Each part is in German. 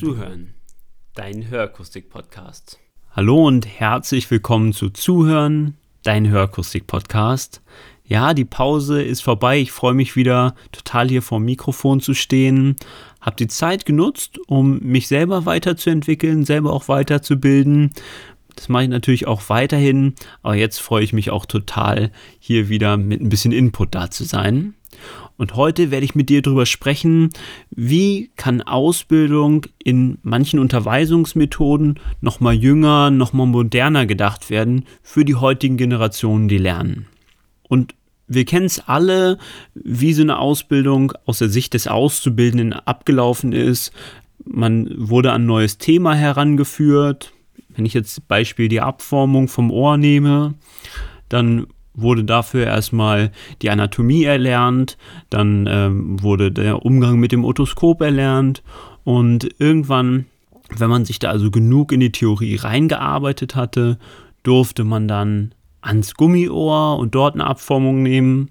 Zuhören, dein Hörakustik-Podcast. Hallo und herzlich willkommen zu Zuhören, dein Hörakustik-Podcast. Ja, die Pause ist vorbei. Ich freue mich wieder total hier vor dem Mikrofon zu stehen. Hab die Zeit genutzt, um mich selber weiterzuentwickeln, selber auch weiterzubilden. Das mache ich natürlich auch weiterhin, aber jetzt freue ich mich auch total, hier wieder mit ein bisschen Input da zu sein. Und heute werde ich mit dir darüber sprechen, wie kann Ausbildung in manchen Unterweisungsmethoden nochmal jünger, nochmal moderner gedacht werden für die heutigen Generationen, die lernen. Und wir kennen es alle, wie so eine Ausbildung aus der Sicht des Auszubildenden abgelaufen ist. Man wurde an ein neues Thema herangeführt. Wenn ich jetzt Beispiel die Abformung vom Ohr nehme, dann wurde dafür erstmal die Anatomie erlernt, dann ähm, wurde der Umgang mit dem Otoskop erlernt und irgendwann, wenn man sich da also genug in die Theorie reingearbeitet hatte, durfte man dann ans Gummiohr und dort eine Abformung nehmen,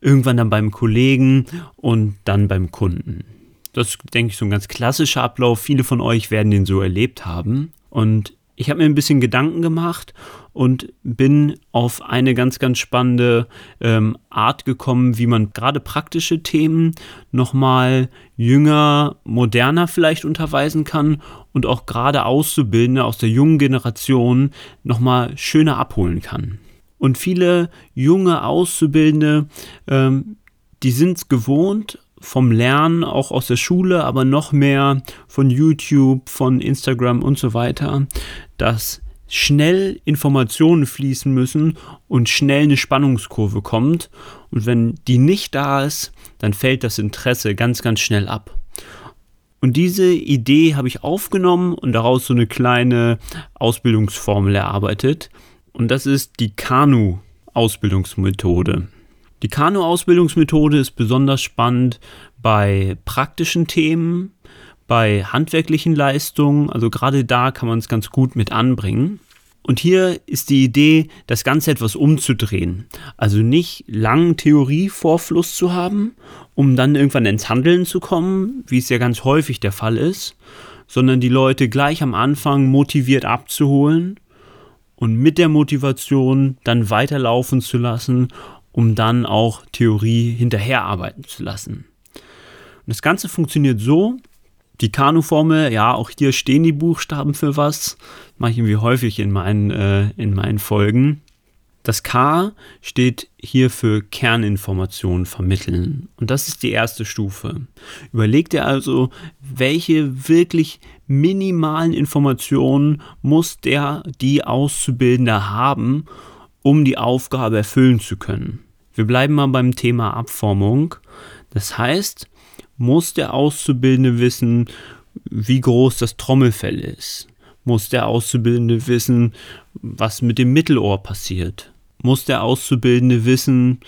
irgendwann dann beim Kollegen und dann beim Kunden. Das ist, denke ich, so ein ganz klassischer Ablauf. Viele von euch werden den so erlebt haben. Und ich habe mir ein bisschen Gedanken gemacht und bin auf eine ganz, ganz spannende ähm, Art gekommen, wie man gerade praktische Themen nochmal jünger, moderner vielleicht unterweisen kann und auch gerade Auszubildende aus der jungen Generation nochmal schöner abholen kann. Und viele junge Auszubildende, ähm, die sind es gewohnt, vom Lernen, auch aus der Schule, aber noch mehr von YouTube, von Instagram und so weiter, dass schnell Informationen fließen müssen und schnell eine Spannungskurve kommt. Und wenn die nicht da ist, dann fällt das Interesse ganz, ganz schnell ab. Und diese Idee habe ich aufgenommen und daraus so eine kleine Ausbildungsformel erarbeitet. Und das ist die Kanu-Ausbildungsmethode. Die Kanu-Ausbildungsmethode ist besonders spannend bei praktischen Themen, bei handwerklichen Leistungen, also gerade da kann man es ganz gut mit anbringen. Und hier ist die Idee, das Ganze etwas umzudrehen. Also nicht langen Theorievorfluss zu haben, um dann irgendwann ins Handeln zu kommen, wie es ja ganz häufig der Fall ist, sondern die Leute gleich am Anfang motiviert abzuholen und mit der Motivation dann weiterlaufen zu lassen, um dann auch Theorie hinterherarbeiten zu lassen. Und das Ganze funktioniert so, die Kanu-Formel, ja, auch hier stehen die Buchstaben für was. Mache ich irgendwie häufig in meinen, äh, in meinen Folgen. Das K steht hier für Kerninformationen vermitteln. Und das ist die erste Stufe. Überleg dir also, welche wirklich minimalen Informationen muss der, die Auszubildende haben, um die Aufgabe erfüllen zu können. Wir bleiben mal beim Thema Abformung. Das heißt, muss der Auszubildende wissen, wie groß das Trommelfell ist? Muss der Auszubildende wissen, was mit dem Mittelohr passiert? Muss der Auszubildende wissen,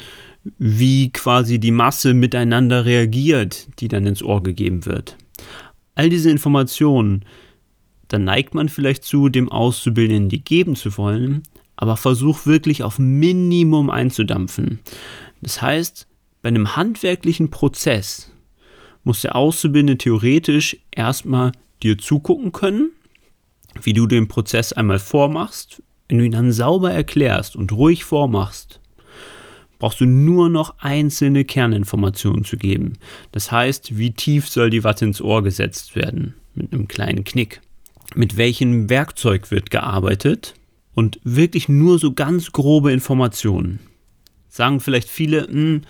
wie quasi die Masse miteinander reagiert, die dann ins Ohr gegeben wird? All diese Informationen, dann neigt man vielleicht zu, dem Auszubildenden die geben zu wollen, aber versuch wirklich auf Minimum einzudampfen. Das heißt, bei einem handwerklichen Prozess muss der Auszubildende theoretisch erstmal dir zugucken können, wie du den Prozess einmal vormachst. Wenn du ihn dann sauber erklärst und ruhig vormachst, brauchst du nur noch einzelne Kerninformationen zu geben. Das heißt, wie tief soll die Watte ins Ohr gesetzt werden? Mit einem kleinen Knick. Mit welchem Werkzeug wird gearbeitet? Und wirklich nur so ganz grobe Informationen. Sagen vielleicht viele, mh, hm,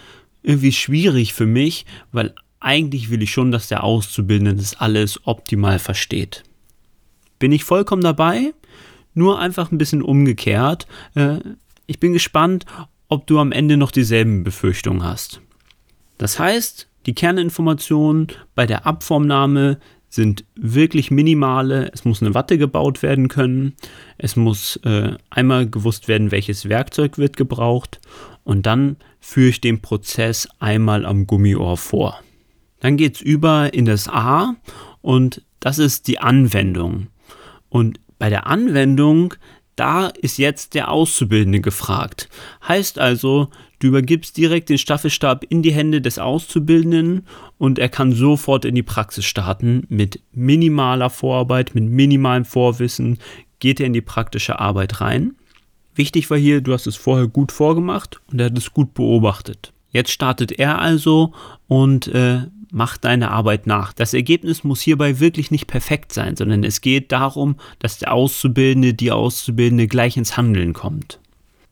irgendwie schwierig für mich, weil eigentlich will ich schon, dass der Auszubildende das alles optimal versteht. Bin ich vollkommen dabei, nur einfach ein bisschen umgekehrt. Äh, ich bin gespannt, ob du am Ende noch dieselben Befürchtungen hast. Das heißt, die Kerninformationen bei der Abformnahme sind wirklich minimale. Es muss eine Watte gebaut werden können. Es muss äh, einmal gewusst werden, welches Werkzeug wird gebraucht. Und dann führe ich den Prozess einmal am Gummiohr vor. Dann geht es über in das A und das ist die Anwendung. Und bei der Anwendung, da ist jetzt der Auszubildende gefragt. Heißt also, Du übergibst direkt den Staffelstab in die Hände des Auszubildenden und er kann sofort in die Praxis starten mit minimaler Vorarbeit, mit minimalem Vorwissen, geht er in die praktische Arbeit rein. Wichtig war hier, du hast es vorher gut vorgemacht und er hat es gut beobachtet. Jetzt startet er also und äh, macht deine Arbeit nach. Das Ergebnis muss hierbei wirklich nicht perfekt sein, sondern es geht darum, dass der Auszubildende, die Auszubildende gleich ins Handeln kommt.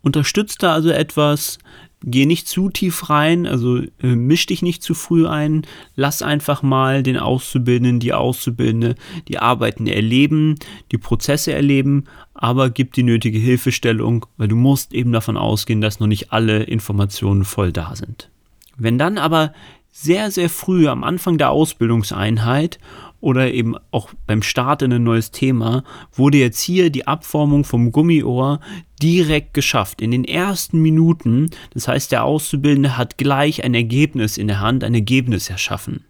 Unterstützt da also etwas, geh nicht zu tief rein, also äh, misch dich nicht zu früh ein, lass einfach mal den Auszubildenden, die Auszubildende, die Arbeiten erleben, die Prozesse erleben, aber gib die nötige Hilfestellung, weil du musst eben davon ausgehen, dass noch nicht alle Informationen voll da sind. Wenn dann aber sehr, sehr früh am Anfang der Ausbildungseinheit oder eben auch beim Start in ein neues Thema, wurde jetzt hier die Abformung vom Gummiohr direkt geschafft. In den ersten Minuten, das heißt, der Auszubildende hat gleich ein Ergebnis in der Hand, ein Ergebnis erschaffen.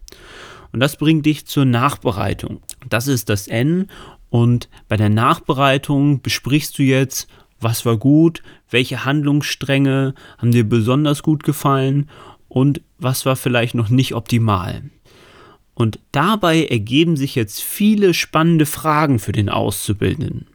Und das bringt dich zur Nachbereitung. Das ist das N. Und bei der Nachbereitung besprichst du jetzt, was war gut, welche Handlungsstränge haben dir besonders gut gefallen und was war vielleicht noch nicht optimal. Und dabei ergeben sich jetzt viele spannende Fragen für den Auszubildenden.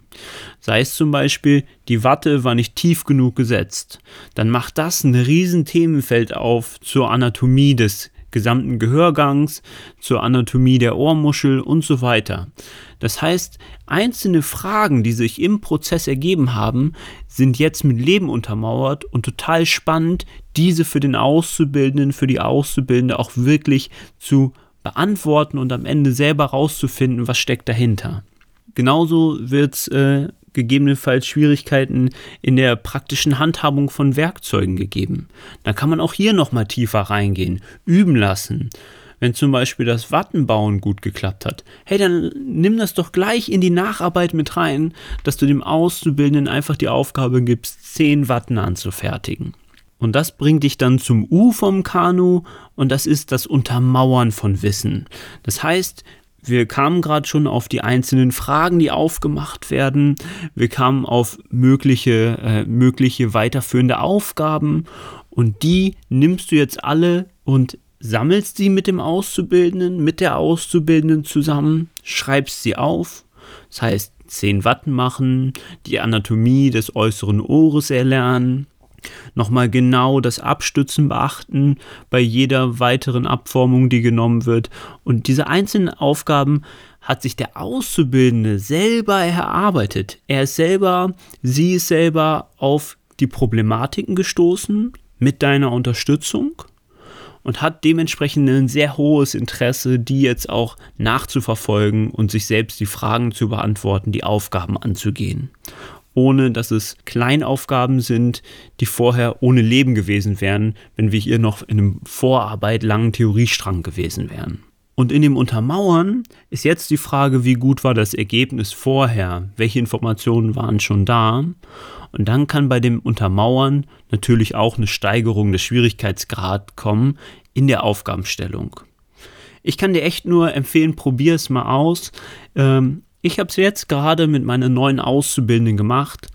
Sei es zum Beispiel, die Watte war nicht tief genug gesetzt, dann macht das ein riesen Themenfeld auf zur Anatomie des gesamten Gehörgangs, zur Anatomie der Ohrmuschel und so weiter. Das heißt, einzelne Fragen, die sich im Prozess ergeben haben, sind jetzt mit Leben untermauert und total spannend, diese für den Auszubildenden, für die Auszubildende auch wirklich zu beantworten und am Ende selber rauszufinden, was steckt dahinter. Genauso wird es äh, gegebenenfalls Schwierigkeiten in der praktischen Handhabung von Werkzeugen gegeben. Da kann man auch hier nochmal tiefer reingehen, üben lassen. Wenn zum Beispiel das Wattenbauen gut geklappt hat, hey, dann nimm das doch gleich in die Nacharbeit mit rein, dass du dem Auszubildenden einfach die Aufgabe gibst, zehn Watten anzufertigen. Und das bringt dich dann zum U vom Kanu und das ist das Untermauern von Wissen. Das heißt, wir kamen gerade schon auf die einzelnen Fragen, die aufgemacht werden. Wir kamen auf mögliche, äh, mögliche weiterführende Aufgaben und die nimmst du jetzt alle und sammelst sie mit dem Auszubildenden, mit der Auszubildenden zusammen, schreibst sie auf. Das heißt, 10 Watt machen, die Anatomie des äußeren Ohres erlernen, nochmal genau das Abstützen beachten bei jeder weiteren Abformung, die genommen wird. Und diese einzelnen Aufgaben hat sich der Auszubildende selber erarbeitet. Er ist selber, sie ist selber auf die Problematiken gestoßen mit deiner Unterstützung und hat dementsprechend ein sehr hohes Interesse, die jetzt auch nachzuverfolgen und sich selbst die Fragen zu beantworten, die Aufgaben anzugehen ohne dass es Kleinaufgaben sind, die vorher ohne Leben gewesen wären, wenn wir hier noch in einem Vorarbeit langen Theoriestrang gewesen wären. Und in dem Untermauern ist jetzt die Frage, wie gut war das Ergebnis vorher? Welche Informationen waren schon da? Und dann kann bei dem Untermauern natürlich auch eine Steigerung des Schwierigkeitsgrads kommen in der Aufgabenstellung. Ich kann dir echt nur empfehlen, probier es mal aus. Ähm, ich habe es jetzt gerade mit meiner neuen Auszubildenden gemacht.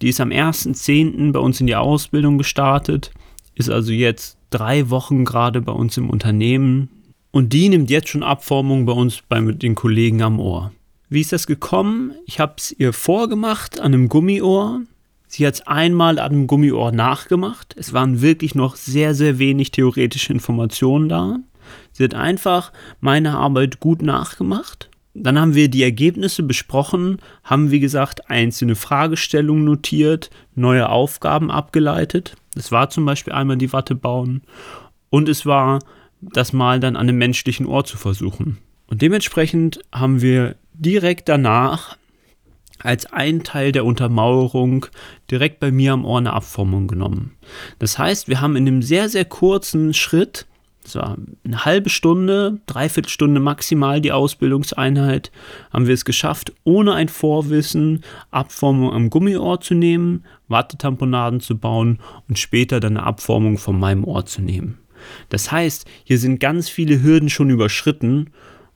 Die ist am 1.10. bei uns in die Ausbildung gestartet, ist also jetzt drei Wochen gerade bei uns im Unternehmen und die nimmt jetzt schon Abformung bei uns bei den Kollegen am Ohr. Wie ist das gekommen? Ich habe es ihr vorgemacht an einem Gummiohr. Sie hat es einmal an einem Gummiohr nachgemacht. Es waren wirklich noch sehr, sehr wenig theoretische Informationen da. Sie hat einfach meine Arbeit gut nachgemacht dann haben wir die Ergebnisse besprochen, haben wie gesagt einzelne Fragestellungen notiert, neue Aufgaben abgeleitet. Es war zum Beispiel einmal die Watte bauen und es war das Mal dann an einem menschlichen Ohr zu versuchen. Und dementsprechend haben wir direkt danach als ein Teil der Untermauerung direkt bei mir am Ohr eine Abformung genommen. Das heißt, wir haben in einem sehr, sehr kurzen Schritt es war eine halbe Stunde, dreiviertel Stunde maximal die Ausbildungseinheit, haben wir es geschafft, ohne ein Vorwissen Abformung am Gummiohr zu nehmen, Wattetamponaden zu bauen und später dann eine Abformung von meinem Ohr zu nehmen. Das heißt, hier sind ganz viele Hürden schon überschritten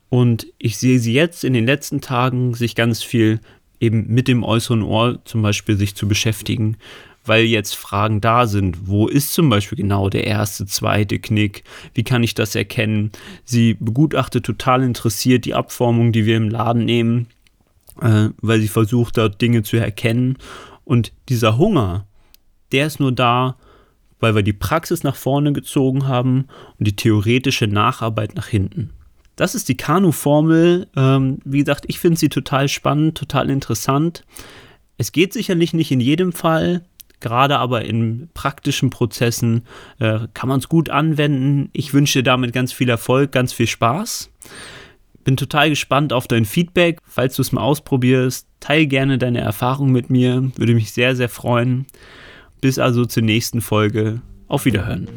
und ich sehe sie jetzt in den letzten Tagen sich ganz viel eben mit dem äußeren Ohr zum Beispiel sich zu beschäftigen, weil jetzt Fragen da sind. Wo ist zum Beispiel genau der erste, zweite Knick? Wie kann ich das erkennen? Sie begutachtet total interessiert die Abformung, die wir im Laden nehmen, äh, weil sie versucht, dort Dinge zu erkennen. Und dieser Hunger, der ist nur da, weil wir die Praxis nach vorne gezogen haben und die theoretische Nacharbeit nach hinten. Das ist die Kanu-Formel. Ähm, wie gesagt, ich finde sie total spannend, total interessant. Es geht sicherlich nicht in jedem Fall, gerade aber in praktischen Prozessen äh, kann man es gut anwenden. Ich wünsche dir damit ganz viel Erfolg, ganz viel Spaß. Bin total gespannt auf dein Feedback. Falls du es mal ausprobierst, teile gerne deine Erfahrung mit mir. Würde mich sehr, sehr freuen. Bis also zur nächsten Folge. Auf Wiederhören.